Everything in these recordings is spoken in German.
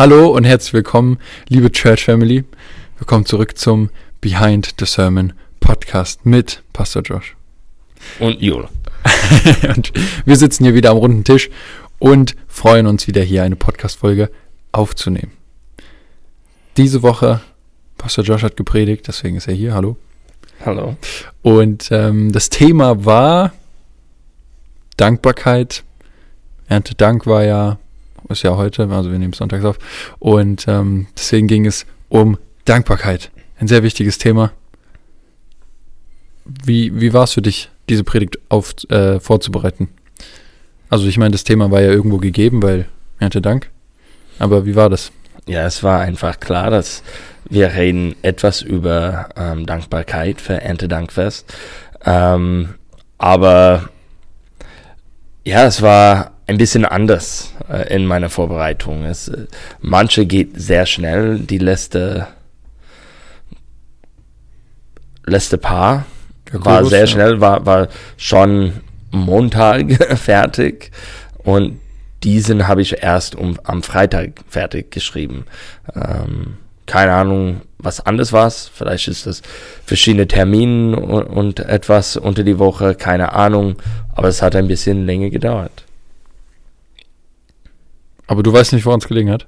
Hallo und herzlich willkommen, liebe Church Family. Willkommen zurück zum Behind the Sermon Podcast mit Pastor Josh. Und Jule. und wir sitzen hier wieder am runden Tisch und freuen uns wieder hier eine Podcast-Folge aufzunehmen. Diese Woche, Pastor Josh hat gepredigt, deswegen ist er hier. Hallo. Hallo. Und ähm, das Thema war Dankbarkeit. Erntedank war ja, ist ja heute, also wir nehmen sonntags auf. Und ähm, deswegen ging es um Dankbarkeit. Ein sehr wichtiges Thema. Wie, wie war es für dich, diese Predigt auf, äh, vorzubereiten? Also ich meine, das Thema war ja irgendwo gegeben, weil Erntedank. Aber wie war das? Ja, es war einfach klar, dass wir reden etwas über ähm, Dankbarkeit für Erntedankfest. Ähm, aber ja, es war ein bisschen anders äh, in meiner Vorbereitung. Es, äh, manche geht sehr schnell, die letzte letzte Paar Ja, war sehr schnell, war, war schon Montag fertig und diesen habe ich erst um, am Freitag fertig geschrieben. Ähm, keine Ahnung, was anders war. Vielleicht ist das verschiedene Termine und, und etwas unter die Woche, keine Ahnung. Aber es hat ein bisschen länger gedauert. Aber du weißt nicht, woran es gelegen hat?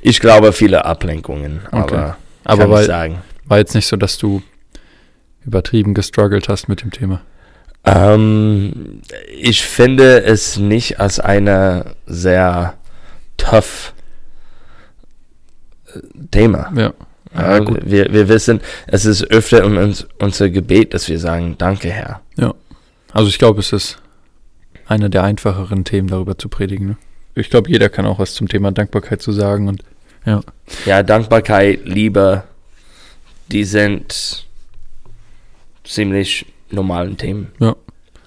Ich glaube, viele Ablenkungen, aber, Aber kann weil- ich sagen. War jetzt nicht so, dass du übertrieben gestruggelt hast mit dem Thema. Ähm, ich finde es nicht als eine sehr tough äh, Thema. Ja. Ja, gut. wir, wir wissen, es ist öfter um uns, unser Gebet, dass wir sagen, danke Herr. Also ich glaube, es ist einer der einfacheren Themen, darüber zu predigen. Ne? Ich glaube, jeder kann auch was zum Thema Dankbarkeit zu sagen und Ja, Dankbarkeit, Liebe, die sind ziemlich normalen Themen.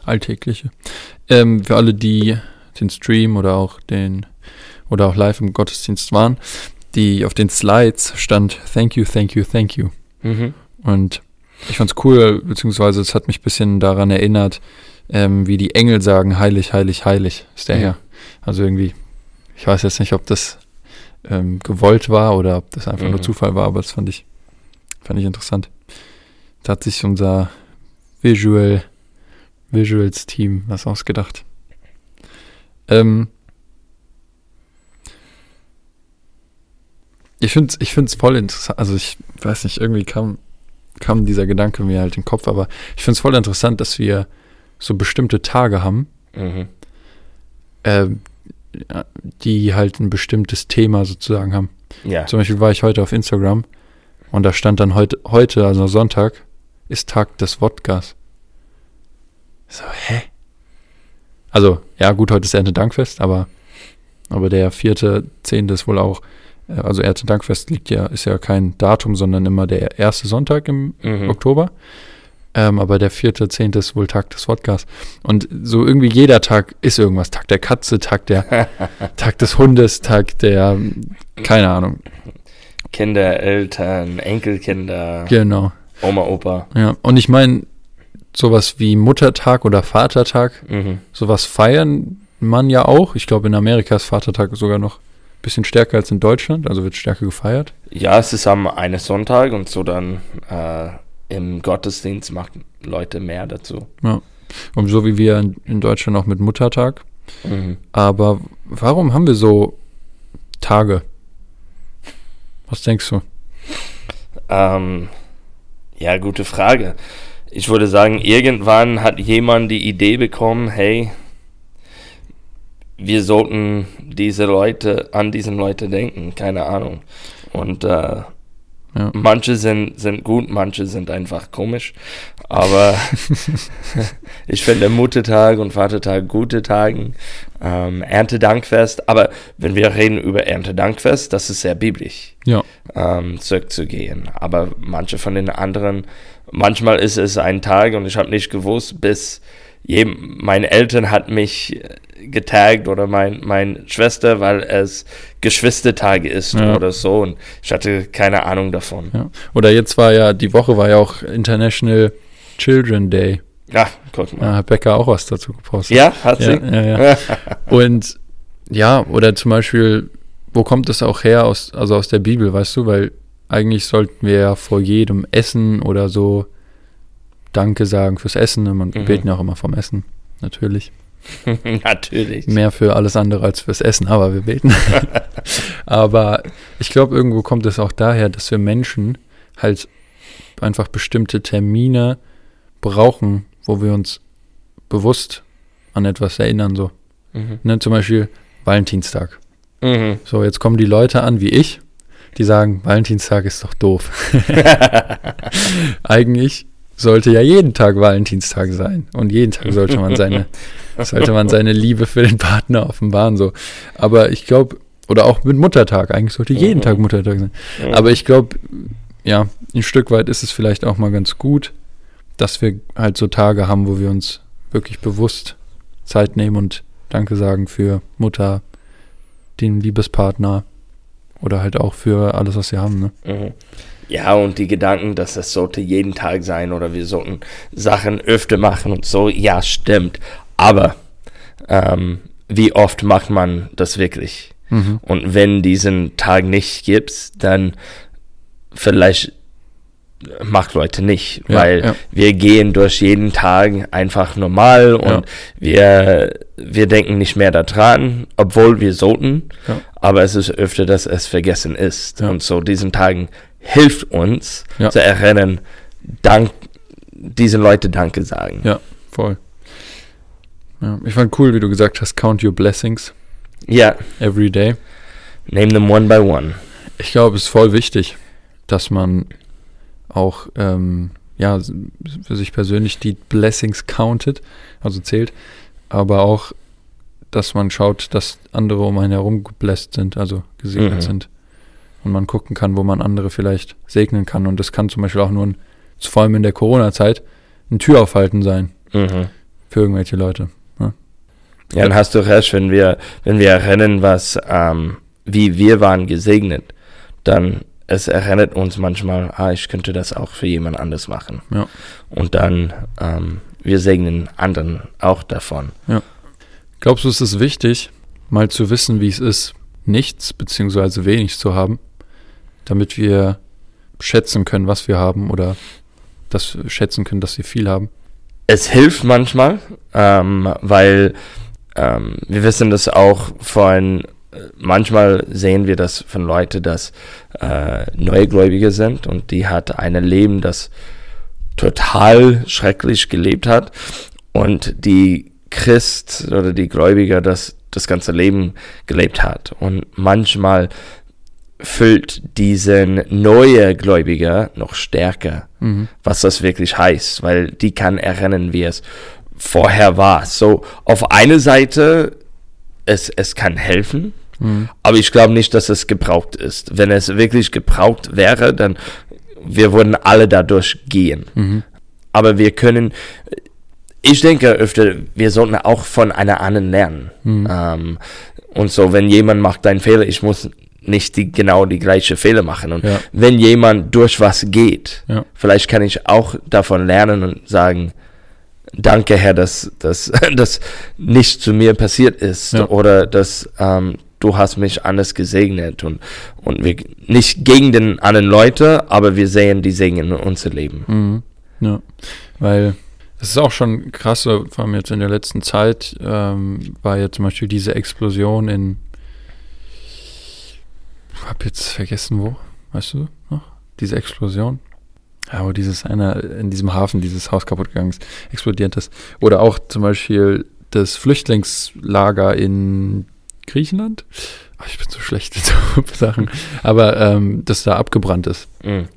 alltägliche. Ähm, für alle, die den Stream oder auch den oder auch live im Gottesdienst waren, die auf den Slides stand Thank you, thank you, thank you. Mhm. Und ich fand's cool, beziehungsweise es hat mich ein bisschen daran erinnert, ähm, wie die Engel sagen, heilig, heilig, heilig ist der Mhm. Herr. Also irgendwie, ich weiß jetzt nicht, ob das ähm, gewollt war oder ob das einfach nur Mhm. Zufall war, aber das fand ich, fand ich interessant. Da hat sich unser Visual, Visuals Team was ausgedacht. Ähm, ich finde es ich find's voll interessant, also ich weiß nicht, irgendwie kam, kam dieser Gedanke mir halt in den Kopf, aber ich finde es voll interessant, dass wir so bestimmte Tage haben, Mhm. ähm, die halt ein bestimmtes Thema sozusagen haben. Ja. Zum Beispiel war ich heute auf Instagram und da stand dann heute, heute, also Sonntag, ist Tag des Wodkas. So, hä? Also, ja, gut, heute ist Erntedankfest, aber, aber der vierte, zehnte ist wohl auch, äh, also Erntedankfest liegt ja, ist ja kein Datum, sondern immer der erste Sonntag im Mhm. Oktober. Ähm, aber der vierte, zehnte ist wohl Tag des Wodkas. Und so irgendwie jeder Tag ist irgendwas. Tag der Katze, Tag der, Tag des Hundes, Tag der, keine Ahnung. Kinder, Eltern, Enkelkinder, Genau. Oma, Opa. Ja. Und ich meine, sowas wie Muttertag oder Vatertag, Mhm. sowas feiern man ja auch. Ich glaube, in Amerika ist Vatertag sogar noch ein bisschen stärker als in Deutschland, also wird stärker gefeiert. Ja, es ist am einen Sonntag und so dann äh, im Gottesdienst machen Leute mehr dazu. Und so wie wir in, Deutschland auch mit Muttertag. Mhm. Aber warum haben wir so Tage? Was denkst du? Ähm, ja, gute Frage. Ich würde sagen, irgendwann hat jemand die Idee bekommen, hey, wir sollten diese Leute, an diese Leute denken, keine Ahnung. Und äh, Ja. manche sind, sind gut, manche sind einfach komisch. Aber ich finde Muttertag und Vatertag gute Tagen. Ähm, Erntedankfest. Aber wenn wir reden über Erntedankfest, das ist sehr biblisch Ja. ähm, zurückzugehen. Aber manche von den anderen, manchmal ist es ein Tag und ich habe nicht gewusst, bis je, meine Eltern hat mich äh, getaggt oder mein, meine Schwester, weil es Geschwistertage ist Ja. oder so und ich hatte keine Ahnung davon. ja. Oder jetzt war ja, die Woche war ja auch International Children Day. Ja, guck Da mal. hat Becker auch was dazu gepostet. Ja, hat sie? ja. Und ja, oder zum Beispiel wo kommt das auch her aus, also aus der Bibel, weißt du? Weil eigentlich sollten wir ja vor jedem Essen oder so Danke sagen fürs Essen. Und wir Mhm. beten ja auch immer vom Essen, natürlich. Natürlich. Mehr für alles andere als fürs Essen, aber wir beten. aber ich glaube, irgendwo kommt es auch daher, dass wir Menschen halt einfach bestimmte Termine brauchen, wo wir uns bewusst an etwas erinnern. So. Mhm. Ne, zum Beispiel Valentinstag. Mhm. So, jetzt kommen die Leute an wie ich, die sagen, Valentinstag ist doch doof. Eigentlich sollte ja jeden Tag Valentinstag sein. Und jeden Tag sollte man seine, sollte man seine Liebe für den Partner offenbaren. So. Aber ich glaube, oder auch mit Muttertag, eigentlich sollte jeden Mhm. Tag Muttertag sein. Aber ich glaube, ja, ein Stück weit ist es vielleicht auch mal ganz gut, dass wir halt so Tage haben, wo wir uns wirklich bewusst Zeit nehmen und Danke sagen für Mutter, den Liebespartner oder halt auch für alles, was wir haben. Ne? Mhm. Ja, und die Gedanken, dass das sollte jeden Tag sein oder wir sollten Sachen öfter machen und so, ja, stimmt. Aber ähm, wie oft macht man das wirklich? Mhm. Und wenn diesen Tag nicht gibt, dann vielleicht macht Leute nicht, Ja, weil ja. wir gehen durch jeden Tag einfach normal und wir, wir denken nicht mehr daran, obwohl wir sollten, Ja. aber es ist öfter, dass es vergessen ist. Ja. Und so diesen Tagen hilft uns Ja. zu erinnern, dank, diesen Leute Danke sagen. Ja, voll. Ja, ich fand cool, wie du gesagt hast, count your blessings Ja, every day. name them one by one. Ich glaube, es ist voll wichtig, dass man auch ähm, ja, für sich persönlich die Blessings countet, also zählt, aber auch, dass man schaut, dass andere um einen herum gebläst sind, also gesegnet Mhm. sind. Und man gucken kann, wo man andere vielleicht segnen kann. Und das kann zum Beispiel auch nur, ein, vor allem in der Corona-Zeit, ein Türaufhalten sein Mhm. für irgendwelche Leute. Ja, dann hast du recht, wenn wir, wenn wir erinnern, was, ähm, wie wir waren gesegnet, dann es erinnert uns manchmal, ah, ich könnte das auch für jemand anders machen. Ja. Und dann, ähm, wir segnen anderen auch davon. Glaubst du, es ist wichtig, mal zu wissen, wie es ist, nichts beziehungsweise wenig zu haben, damit wir schätzen können, was wir haben oder wir schätzen können, dass wir viel haben? Es hilft manchmal, ähm, weil ähm, wir wissen das auch von, äh, manchmal sehen wir das von Leuten, dass äh, Neugläubige sind und die hat ein Leben, das total schrecklich gelebt hat und die Christ oder die Gläubiger das das ganze Leben gelebt hat und manchmal füllt diesen neue Gläubiger noch stärker Mhm. was das wirklich heißt, weil die kann erinnern, wie es vorher war. So, auf eine Seite, es, es kann helfen, Mhm. aber ich glaube nicht, dass es gebraucht ist. Wenn es wirklich gebraucht wäre, dann wir würden alle dadurch gehen. Mhm. Aber wir können, ich denke öfter, wir sollten auch von einer anderen lernen. Mhm. Ähm, und so, wenn jemand macht einen Fehler, ich muss nicht die, genau die gleiche Fehler machen. Und Ja. wenn jemand durch was geht, Ja. vielleicht kann ich auch davon lernen und sagen, danke Herr, dass das dass nicht zu mir passiert ist Ja. oder dass ähm, du hast mich anders gesegnet und und wir nicht gegen den anderen Leute, aber wir sehen die Segen in unser Leben. Mhm. Ja, weil es ist auch schon krass, vor allem jetzt in der letzten Zeit ähm, war ja zum Beispiel diese Explosion in, hab jetzt vergessen wo, weißt du noch? Diese Explosion? Ja, wo dieses einer in diesem Hafen dieses Haus kaputt gegangen ist, explodiert ist. Oder auch zum Beispiel das Flüchtlingslager in Griechenland. Ach, ich bin so schlecht in so Sachen. Aber ähm, das da abgebrannt ist. Mhm.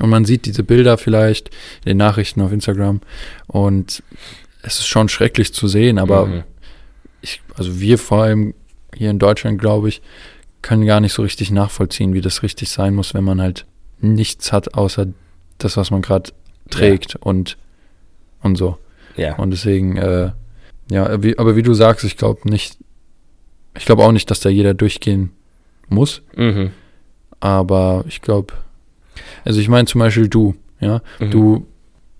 Und man sieht diese Bilder vielleicht in den Nachrichten auf Instagram und es ist schon schrecklich zu sehen, aber Mhm. ich, also wir vor allem hier in Deutschland, glaube ich, können gar nicht so richtig nachvollziehen, wie das richtig sein muss, wenn man halt nichts hat, außer das, was man gerade trägt und, und so. ja. Und deswegen, äh, ja, wie, aber wie du sagst, ich glaube nicht, ich glaube auch nicht, dass da jeder durchgehen muss, Mhm. aber ich glaube, also ich meine zum Beispiel du, ja, Mhm. du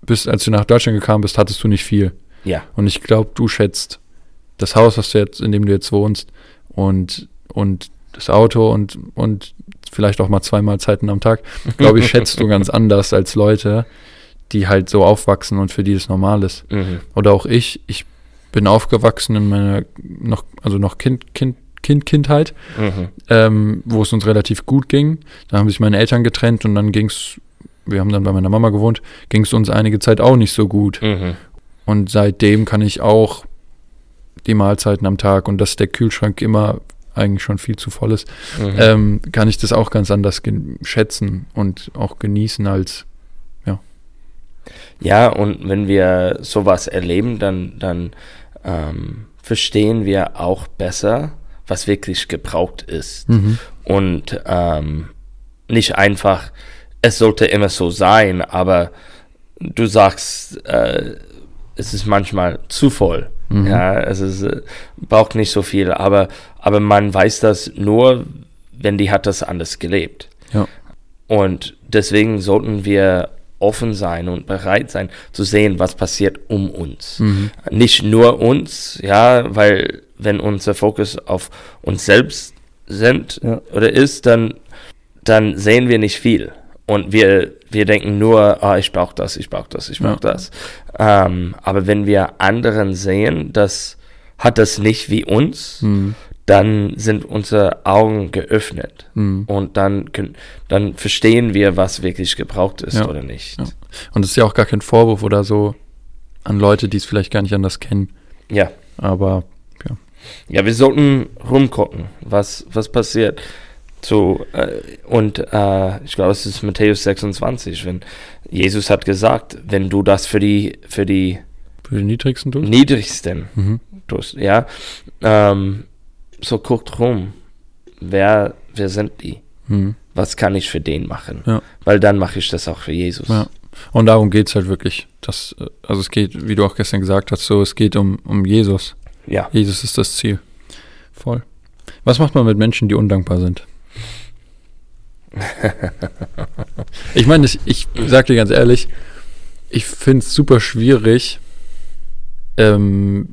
bist, als du nach Deutschland gekommen bist, hattest du nicht viel. Ja. Und ich glaube, du schätzt das Haus, was du jetzt, in dem du jetzt wohnst, und, und das Auto und, und vielleicht auch mal zwei Mahlzeiten am Tag, glaube ich, schätzt du ganz anders als Leute, die halt so aufwachsen und für die das normal ist. Mhm. Oder auch ich, ich bin aufgewachsen in meiner noch, also noch Kind, Kind, Kind, Kindheit, Mhm. ähm, wo es uns relativ gut ging. Da haben sich meine Eltern getrennt und dann ging es, wir haben dann bei meiner Mama gewohnt, ging es uns einige Zeit auch nicht so gut. Mhm. Und seitdem kann ich auch die Mahlzeiten am Tag und dass der Kühlschrank immer eigentlich schon viel zu voll ist, Mhm. ähm, kann ich das auch ganz anders schätzen und auch genießen als, Ja, und wenn wir sowas erleben, dann, dann ähm, verstehen wir auch besser, was wirklich gebraucht ist. Und ähm, nicht einfach, es sollte immer so sein, aber du sagst, äh, es ist manchmal zu voll. Ja, es ist, äh, braucht nicht so viel, aber, aber man weiß das nur, wenn die hat das anders gelebt. ja, Und deswegen sollten wir offen sein und bereit sein zu sehen, was passiert um uns. Nicht nur uns, ja, weil wenn unser Fokus auf uns selbst sind Ja. oder ist, dann, dann sehen wir nicht viel. Und wir, wir denken nur, ah, ich brauche das, ich brauche das, ich brauche Ja. das. Ähm, aber wenn wir anderen sehen, das hat das nicht wie uns, Mhm. Dann sind unsere Augen geöffnet Mhm. und dann, können, dann verstehen wir, was wirklich gebraucht ist Ja. oder nicht. Ja. Und es ist ja auch gar kein Vorwurf oder so an Leute, die es vielleicht gar nicht anders kennen. Ja. Aber Ja, wir sollten rumgucken, was, was passiert. So, äh, und äh, ich glaube, es ist Matthäus 26, wenn Jesus hat gesagt, wenn du das für die, für die für den Niedrigsten tust? Niedrigsten Mhm. tust, ja, ähm, so guckt rum, wer, wer sind die? Mhm. Was kann ich für den machen? Ja. Weil dann mache ich das auch für Jesus. Ja. Und darum geht es halt wirklich. Das, äh, also es geht, wie du auch gestern gesagt hast, so, es geht um, um Jesus. ja. Jesus ist das Ziel. Voll. Was macht man mit Menschen, die undankbar sind? ich meine, ich, ich sag dir ganz ehrlich, ich finde es super schwierig, ähm,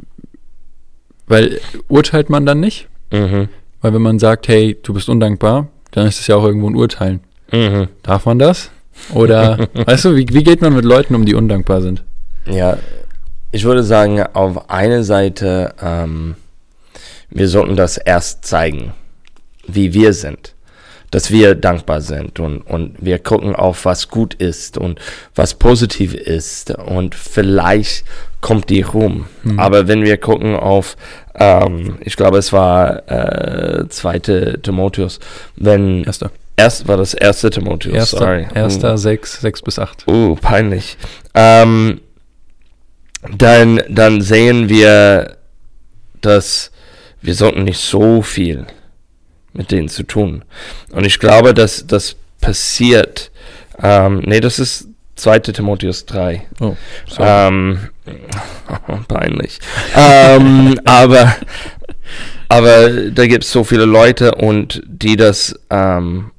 weil urteilt man dann nicht? Mhm. Weil wenn man sagt, hey, du bist undankbar, dann ist es ja auch irgendwo ein Urteilen. Mhm. Darf man das? Oder, weißt du, wie, wie geht man mit Leuten um, die undankbar sind? Ja, ich würde sagen, auf eine Seite, ähm, wir sollten das erst zeigen, wie wir sind, dass wir dankbar sind und, und wir gucken auf, was gut ist und was positiv ist und vielleicht kommt die rum. Aber wenn wir gucken auf, ähm, ich glaube, es war äh, zweite Timotheus, wenn Erster. erst war das erste Timotheus, Erster, sorry. erster sechs, sechs bis acht. Uh, peinlich. Ähm, dann, dann sehen wir, dass wir sollten nicht so viel mit denen zu tun. Und ich glaube, dass das passiert. Ähm, nee, das ist 2. Timotheus 3. Oh. Ähm, peinlich. ähm, aber, aber da gibt es so viele Leute und die das ähm,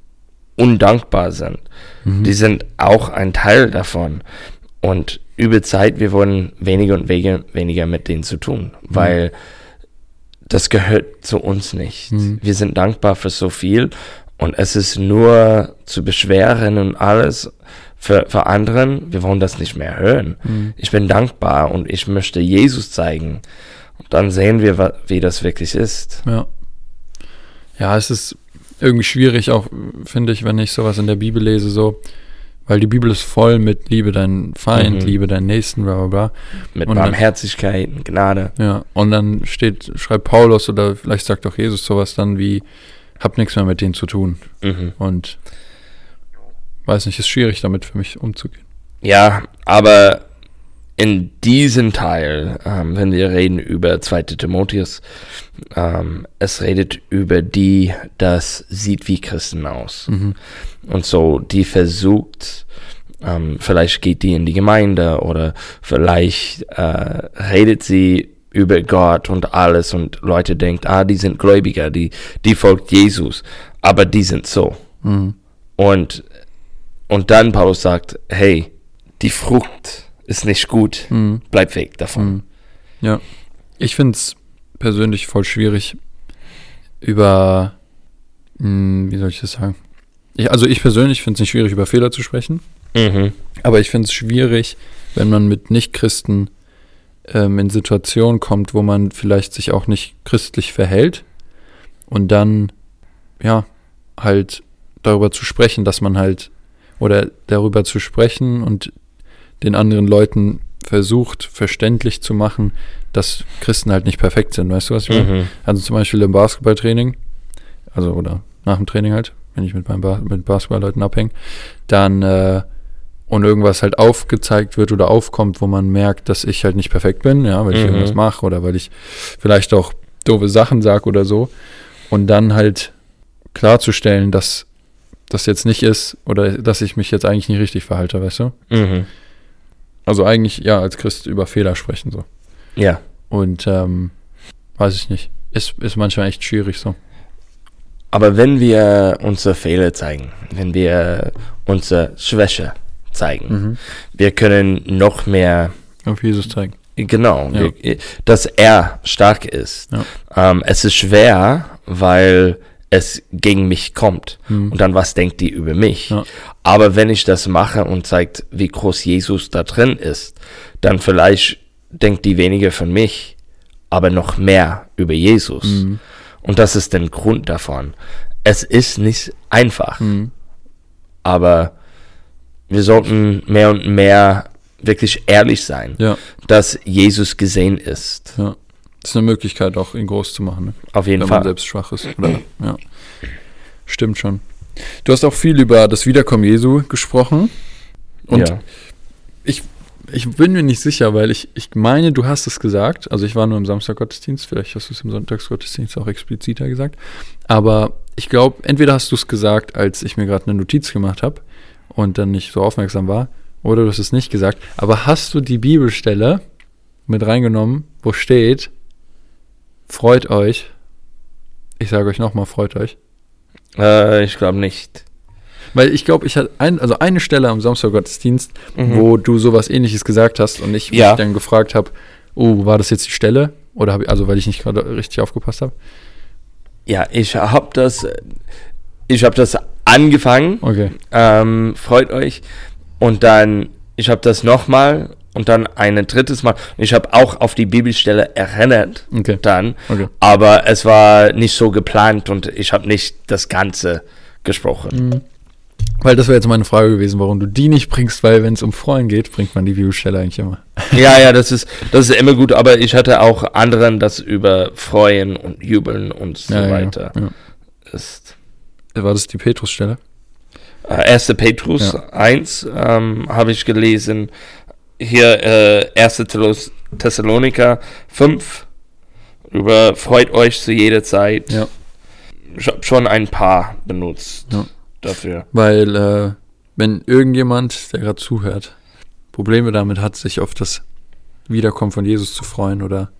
undankbar sind. Mhm. Die sind auch ein Teil davon. Und über Zeit, wir wollen weniger und weniger, weniger mit denen zu tun, weil das gehört zu uns nicht. Mhm. Wir sind dankbar für so viel und es ist nur zu beschweren und alles für, für anderen. Wir wollen das nicht mehr hören. Mhm. Ich bin dankbar und ich möchte Jesus zeigen. Und dann sehen wir, wie das wirklich ist. Ja. Ja, es ist irgendwie schwierig, auch finde ich, wenn ich sowas in der Bibel lese, so, weil die Bibel ist voll mit Liebe deinen Feind, Mhm. Liebe deinen Nächsten, bla bla bla. Mit Und dann- Barmherzigkeit und Gnade. Ja, und dann steht, schreibt Paulus oder vielleicht sagt auch Jesus sowas dann wie, hab nichts mehr mit denen zu tun. Mhm. Und weiß nicht, ist schwierig damit für mich umzugehen. Ja, aber in diesem Teil, ähm, wenn wir reden über 2. Timotheus, ähm, es redet über die, das sieht wie Christen aus. Mhm. Und so, die versucht, ähm, vielleicht geht die in die Gemeinde oder vielleicht äh, redet sie über Gott und alles und Leute denken, ah, die sind Gläubiger, die, die folgt Jesus, aber die sind so. Mhm. Und, und dann Paulus sagt, hey, die Frucht ist nicht gut, Mhm. bleib weg davon. Mhm. Ja. Ich finde es persönlich voll schwierig, über Hm, wie soll ich das sagen? Ich, also ich persönlich finde es nicht schwierig, über Fehler zu sprechen. Mhm. Aber ich finde es schwierig, wenn man mit Nichtchristen ähm, in Situationen kommt, wo man vielleicht sich auch nicht christlich verhält und dann, ja, halt darüber zu sprechen, dass man halt, oder darüber zu sprechen und den anderen Leuten versucht, verständlich zu machen, dass Christen halt nicht perfekt sind. Weißt du, was ich meine? Mhm. Also zum Beispiel im Basketballtraining, also oder nach dem Training halt, wenn ich mit meinen ba mit Basketballleuten abhänge, dann äh, und irgendwas halt aufgezeigt wird oder aufkommt, wo man merkt, dass ich halt nicht perfekt bin, ja, weil ich Mhm. irgendwas mache oder weil ich vielleicht auch doofe Sachen sage oder so. Und dann halt klarzustellen, dass das jetzt nicht ist oder dass ich mich jetzt eigentlich nicht richtig verhalte, weißt du? Mhm. Also eigentlich, ja, als Christ über Fehler sprechen so. Ja. Und ähm, weiß ich nicht. Ist, ist manchmal echt schwierig so. Aber wenn wir unsere Fehler zeigen, wenn wir unsere Schwäche zeigen, Mhm. wir können noch mehr, Auf Jesus zeigen. genau, Ja. wir, dass er stark ist. Ja. Ähm, es ist schwer, weil es gegen mich kommt. Mhm. Und dann, was denkt die über mich? Ja. Aber wenn ich das mache und zeigt, wie groß Jesus da drin ist, dann vielleicht denkt die weniger von mich, aber noch mehr über Jesus. Mhm. Und das ist der Grund davon. Es ist nicht einfach, Mhm. aber wir sollten mehr und mehr wirklich ehrlich sein, Ja, dass Jesus gesehen ist. ja. Das ist eine Möglichkeit, auch ihn groß zu machen, ne? Auf jeden wenn man Fall. selbst schwach ist. Oder, ja. Stimmt schon. Du hast auch viel über das Wiederkommen Jesu gesprochen. Und ja. ich bin mir nicht sicher, weil ich, ich meine, du hast es gesagt. Also ich war nur im Samstaggottesdienst, vielleicht hast du es im Sonntagsgottesdienst auch expliziter gesagt. Aber ich glaube, entweder hast du es gesagt, als ich mir gerade eine Notiz gemacht habe und dann nicht so aufmerksam war, oder du hast es nicht gesagt. Aber hast du die Bibelstelle mit reingenommen, wo steht, freut euch. Ich sage euch nochmal, freut euch. Äh, ich glaube nicht. Weil ich glaube, ich hatte ein, also eine Stelle am Samstaggottesdienst, Mhm. wo du sowas ähnliches gesagt hast und ich Ja. mich dann gefragt habe, oh, war das jetzt die Stelle? Oder habe ich, also weil ich nicht gerade richtig aufgepasst habe? Ja, ich habe das, ich habe das angefangen. Okay. Ähm, freut euch. Und dann, ich habe das nochmal und dann ein drittes Mal. Ich habe auch auf die Bibelstelle erinnert Okay. dann, Okay. aber es war nicht so geplant und ich habe nicht das Ganze gesprochen. Mhm. Weil das wäre jetzt meine Frage gewesen, warum du die nicht bringst, weil wenn es um Freuen geht, bringt man die Bibelstelle eigentlich immer. Ja, ja, das ist, das ist immer gut, aber ich hatte auch anderen, das über Freuen und Jubeln und so Ja, ja, weiter Ja. ist. War das die Petrusstelle? Äh, 1. Petrus Ja. 1 ähm, habe ich gelesen. Hier äh, 1. Thessalus- Thessaloniker 5. Über freut euch zu jeder Zeit. Ja. Ich habe schon ein paar benutzt Ja. dafür. Weil, äh, wenn irgendjemand, der gerade zuhört, Probleme damit hat, sich auf das Wiederkommen von Jesus zu freuen oder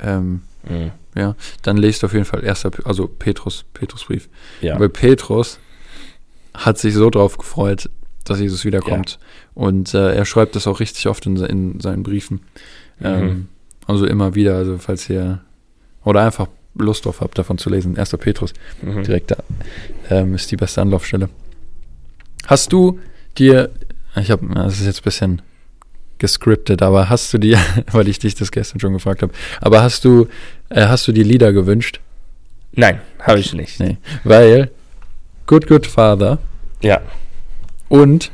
ähm, Mhm. ja, dann lest auf jeden Fall erster, also Petrus, Petrusbrief. Ja. Weil Petrus hat sich so drauf gefreut, dass Jesus wiederkommt. Und äh, er schreibt das auch richtig oft in, in seinen Briefen. Ähm, Mhm. also immer wieder, also falls ihr oder einfach Lust drauf habt, davon zu lesen. Erster Petrus, Mhm. direkt da ähm, ist die beste Anlaufstelle. Hast du dir, ich habe, das ist jetzt ein bisschen gescriptet, aber hast du dir, weil ich dich das gestern schon gefragt habe, aber hast du, äh, hast du dir Lieder gewünscht? Nein, habe ich nicht. Nee. Weil Good Good Father Ja. Und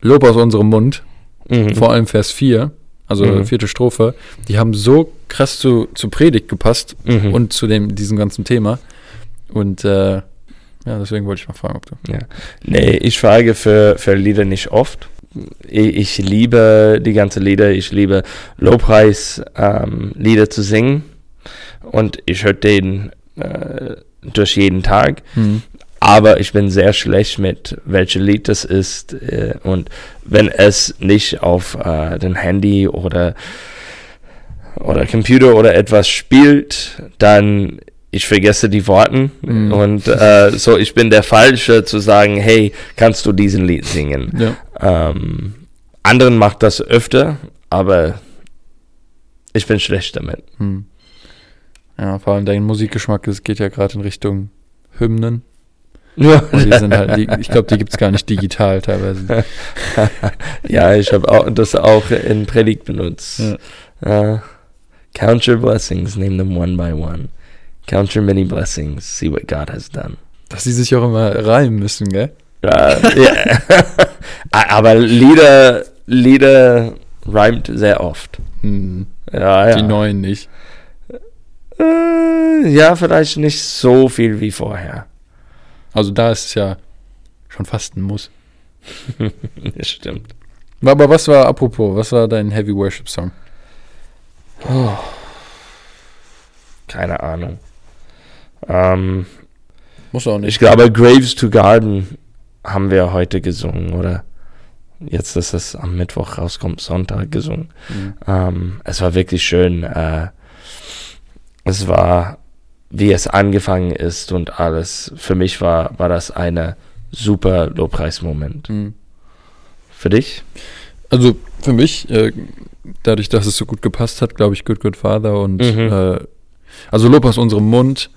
Lob aus unserem Mund, Mhm. vor allem Vers 4, also Mhm. vierte Strophe, die haben so krass zu, zu Predigt gepasst Mhm. und zu dem, diesem ganzen Thema. Und äh, ja, deswegen wollte ich mal fragen, ob du. Ja. Nee, ich frage für, für Lieder nicht oft. Ich, ich liebe die ganzen Lieder, ich liebe Lobpreis, ähm, Lieder zu singen und ich höre den äh, durch jeden Tag. Mhm. Aber ich bin sehr schlecht mit welches Lied das ist äh, und wenn es nicht auf äh, dem Handy oder oder Computer oder etwas spielt, dann ich vergesse die Worten Mhm. und äh, so ich bin der Falsche zu sagen, hey, kannst du diesen Lied singen? Ja. Ähm, anderen macht das öfter, aber ich bin schlecht damit. Hm. Ja, vor allem dein Musikgeschmack es geht ja gerade in Richtung Hymnen. Ja, Und die sind halt, die, ich glaube, die gibt es gar nicht digital teilweise. ja ich habe auch, das auch in Predigt benutzt. Ja. Uh, count your blessings, name them one by one. Count your many blessings, see what God has done. Dass die sich auch immer reimen müssen, gell? Ja, ja. Aber Lieder, Lieder reimt sehr oft. Hm, Ja, ja. Die neuen nicht. Äh, ja, vielleicht nicht so viel wie vorher. Also da ist es ja schon fast ein Muss. Das stimmt. Aber was war, apropos, was war dein Heavy Worship Song? Oh. Keine Ahnung. Ähm, Muss auch ich glaube, Graves to Garden haben wir heute gesungen, oder? Jetzt, dass es am Mittwoch rauskommt, Sonntag gesungen. Mhm. Ähm, es war wirklich schön. Äh, es war, wie es angefangen ist und alles. Für mich war, war das eine super Lobpreismoment. Mhm. Für dich? Also für mich, äh, dadurch, dass es so gut gepasst hat, glaube ich, Good Good Father und Mhm. äh, also Lob aus unserem Mund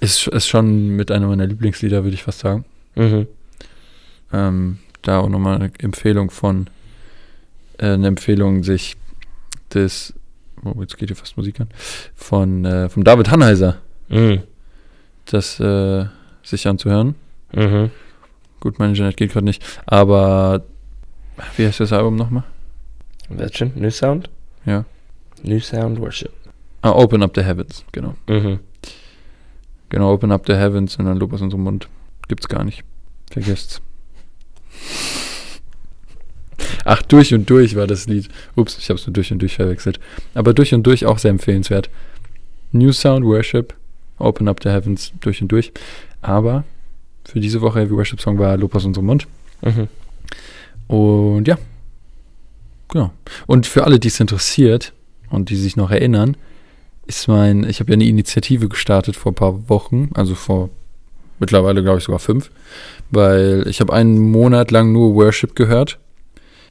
ist, ist schon mit einer meiner Lieblingslieder, würde ich fast sagen. Mhm. Ähm, da auch nochmal eine Empfehlung von, äh, eine Empfehlung, sich des, oh, jetzt geht hier fast Musik an, von, äh, vom David Hanheiser, Mhm. das äh, sich anzuhören. Mhm. Gut, mein Internet geht gerade nicht, aber wie heißt das Album nochmal? Welchen? New Sound? Ja. New Sound Worship. Ah, Open Up the Heavens, genau. Mhm. Genau, Open Up the Heavens und dann Lob aus unserem Mund. Gibt's gar nicht. Vergesst's. Ach, durch und durch war das Lied. Ups, ich habe es nur durch und durch verwechselt. Aber durch und durch auch sehr empfehlenswert. New Sound Worship, Open Up the Heavens, durch und durch. Aber für diese Woche Heavy Worship Song war Lob aus unserem Mund. Mhm. Und ja. Genau. Und für alle, die es interessiert und die sich noch erinnern, ist mein, ich habe ja eine Initiative gestartet vor ein paar Wochen, also vor mittlerweile glaube ich sogar fünf, weil ich habe einen Monat lang nur Worship gehört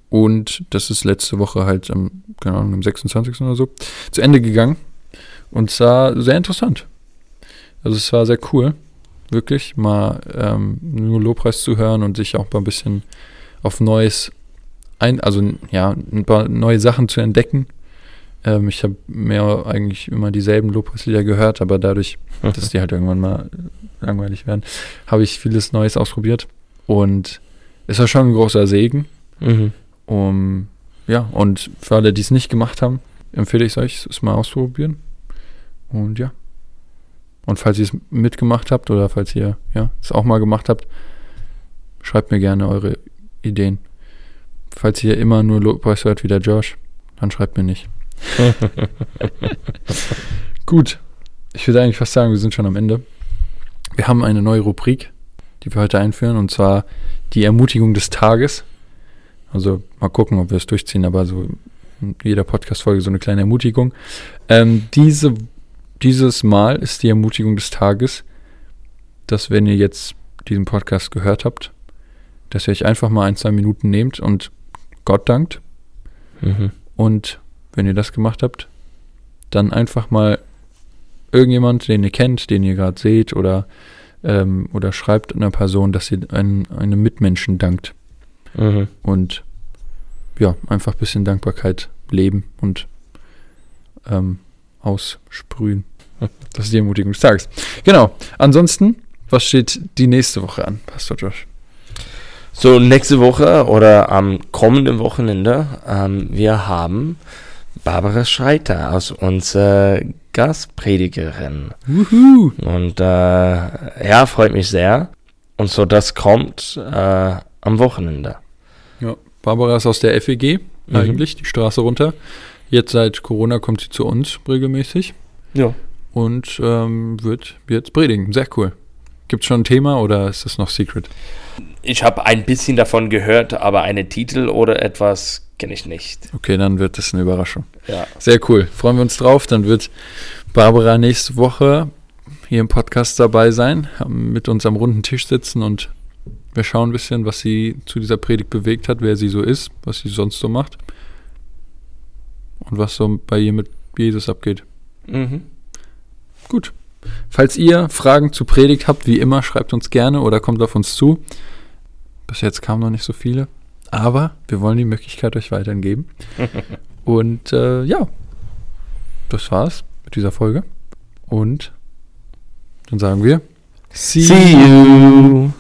und das ist letzte Woche halt am, keine Ahnung, am 26. oder so zu Ende gegangen und es war sehr interessant. Also es war sehr cool, wirklich mal ähm, nur Lobpreis zu hören und sich auch mal ein bisschen auf Neues ein, also ja, ein paar neue Sachen zu entdecken. Ähm, ich habe mehr eigentlich immer dieselben Lobpreislieder gehört, aber dadurch, dass die halt irgendwann mal langweilig werden, habe ich vieles Neues ausprobiert. Und es war schon ein großer Segen. Mhm. Um, ja, und für alle, die es nicht gemacht haben, empfehle ich es euch, es mal auszuprobieren. Und ja. Und falls ihr es mitgemacht habt oder falls ihr ja, es auch mal gemacht habt, schreibt mir gerne eure Ideen. Falls ihr immer nur Lobpreis hört wie der Josh, dann schreibt mir nicht. Gut. Ich würde eigentlich fast sagen, wir sind schon am Ende. Wir haben eine neue Rubrik, die wir heute einführen, und zwar die Ermutigung des Tages. Also mal gucken, ob wir es durchziehen, aber so in jeder Podcast-Folge so eine kleine Ermutigung. Ähm, diese, dieses Mal ist die Ermutigung des Tages, dass wenn ihr jetzt diesen Podcast gehört habt, dass ihr euch einfach mal ein, zwei Minuten nehmt und Gott dankt. Mhm. Und wenn ihr das gemacht habt, dann einfach mal irgendjemand, den ihr kennt, den ihr gerade seht oder, ähm, oder schreibt einer Person, dass ihr einen, einem Mitmenschen dankt. Mhm. Und ja, einfach ein bisschen Dankbarkeit leben und ähm, aussprühen. Das ist die Ermutigung des Tages. Genau. Ansonsten, was steht die nächste Woche an, Pastor Josh? So, nächste Woche oder am kommenden Wochenende, ähm, wir haben Barbara Schreiter aus unserer Gastpredigerin. Wuhu! Und äh, ja, freut mich sehr. Und so, das kommt äh, am Wochenende. Ja, Barbara ist aus der FEG Mhm. eigentlich, die Straße runter. Jetzt seit Corona kommt sie zu uns regelmäßig Ja. und ähm, wird jetzt predigen. Sehr cool. Gibt es schon ein Thema oder ist das noch Secret? Ich habe ein bisschen davon gehört, aber einen Titel oder etwas kenne ich nicht. Okay, dann wird das eine Überraschung. Ja. Sehr cool. Freuen wir uns drauf. Dann wird Barbara nächste Woche hier im Podcast dabei sein, am- mit uns am runden Tisch sitzen und wir schauen ein bisschen, was sie zu dieser Predigt bewegt hat, wer sie so ist, was sie sonst so macht und was so bei ihr mit Jesus abgeht. Mhm. Gut, Falls ihr Fragen zu Predigt habt, wie immer, schreibt uns gerne oder kommt auf uns zu. Bis jetzt kamen noch nicht so viele, aber wir wollen die Möglichkeit euch weiterhin geben. Und äh, ja, das war's mit dieser Folge. Und dann sagen wir, See you.